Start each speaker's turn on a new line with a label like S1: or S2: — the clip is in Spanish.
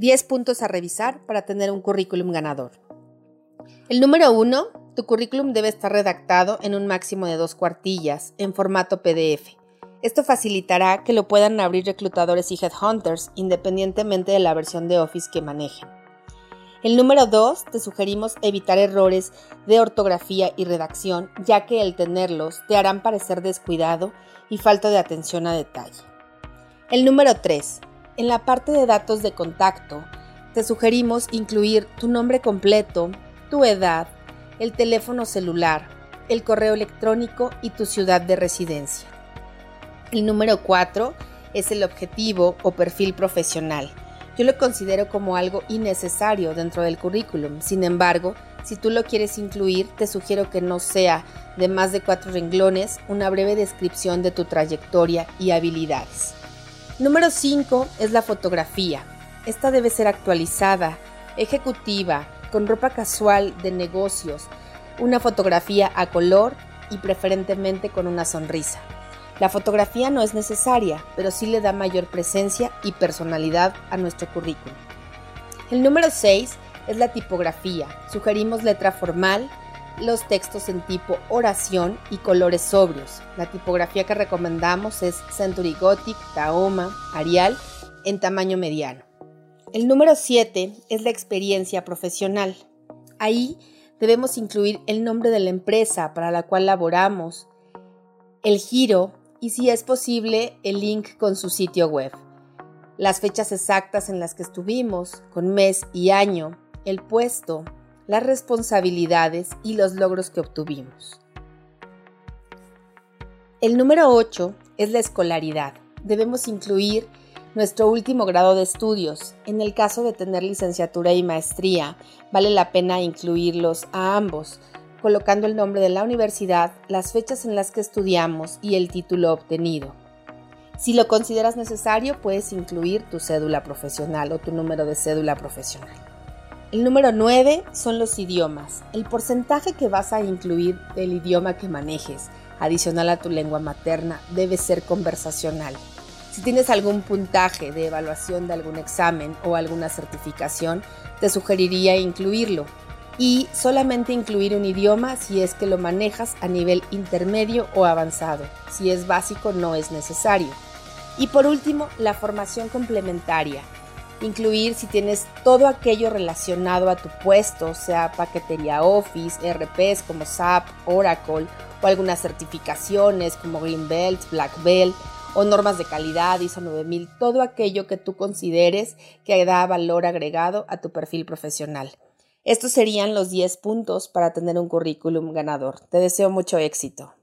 S1: 10 puntos a revisar para tener un currículum ganador. El número 1, tu currículum debe estar redactado en un máximo de dos cuartillas, en formato PDF. Esto facilitará que lo puedan abrir reclutadores y headhunters independientemente de la versión de Office que manejen. El número 2, te sugerimos evitar errores de ortografía y redacción, ya que el tenerlos te harán parecer descuidado y falta de atención a detalle. El número 3, en la parte de datos de contacto, te sugerimos incluir tu nombre completo, tu edad, el teléfono celular, el correo electrónico y tu ciudad de residencia. El número 4 es el objetivo o perfil profesional. Yo lo considero como algo innecesario dentro del currículum. Sin embargo, si tú lo quieres incluir, te sugiero que no sea de más de cuatro renglones una breve descripción de tu trayectoria y habilidades. Número 5 es la fotografía. Esta debe ser actualizada, ejecutiva, con ropa casual de negocios, una fotografía a color y preferentemente con una sonrisa. La fotografía no es necesaria, pero sí le da mayor presencia y personalidad a nuestro currículum. El número 6 es la tipografía. Sugerimos letra formal, los textos en tipo oración y colores sobrios. La tipografía que recomendamos es Century Gothic, Tahoma, Arial en tamaño mediano. El número 7 es la experiencia profesional. Ahí debemos incluir el nombre de la empresa para la cual laboramos, el giro y si es posible el link con su sitio web. Las fechas exactas en las que estuvimos, con mes y año, el puesto, las responsabilidades y los logros que obtuvimos. El número 8 es la escolaridad. Debemos incluir nuestro último grado de estudios. En el caso de tener licenciatura y maestría, vale la pena incluirlos a ambos, colocando el nombre de la universidad, las fechas en las que estudiamos y el título obtenido. Si lo consideras necesario, puedes incluir tu cédula profesional o tu número de cédula profesional. El número 9 son los idiomas. El porcentaje que vas a incluir del idioma que manejes, adicional a tu lengua materna, debe ser conversacional. Si tienes algún puntaje de evaluación de algún examen o alguna certificación, te sugeriría incluirlo y solamente incluir un idioma si es que lo manejas a nivel intermedio o avanzado. Si es básico no es necesario. Y por último, la formación complementaria. Incluir si tienes todo aquello relacionado a tu puesto, sea paquetería Office, RPs como SAP, Oracle o algunas certificaciones como Green Belt, Black Belt o normas de calidad, ISO 9000, todo aquello que tú consideres que da valor agregado a tu perfil profesional. Estos serían los 10 puntos para tener un currículum ganador. Te deseo mucho éxito.